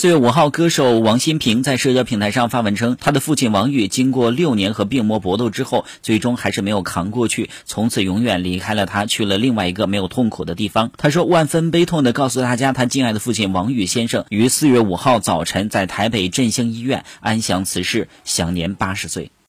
四月五号，歌手王心平在社交平台上发文称，他的父亲王宇经过六年和病魔搏斗之后，最终还是没有扛过去，从此永远离开了他，去了另外一个没有痛苦的地方。他说，万分悲痛地告诉大家，他敬爱的父亲王宇先生于四月五号早晨在台北振兴医院安详辞世，享年八十岁。